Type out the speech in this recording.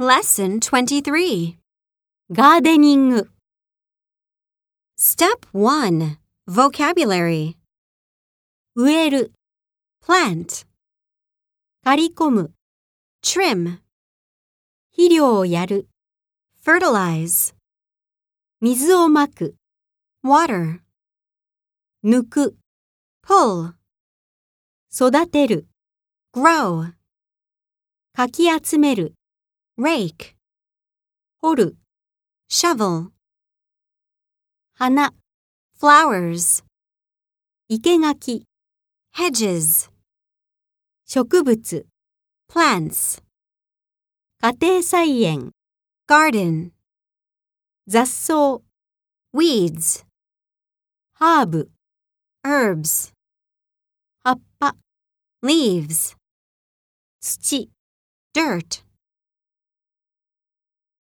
Lesson 23ガーデニング、 Step 1 Vocabulary 植える、 Plant 刈り込む、 Trim 肥料をやる、 Fertilize 水をまく、 Water 抜く、 Pull 育てる、 Grow かき集める、 Rake 掘る、Shovel 花、Flowers 生垣、Hedges 植物、Plants 家庭菜園、Garden 雑草、Weeds ハーブ、Herbs 葉っぱ、Leaves 土。Dirt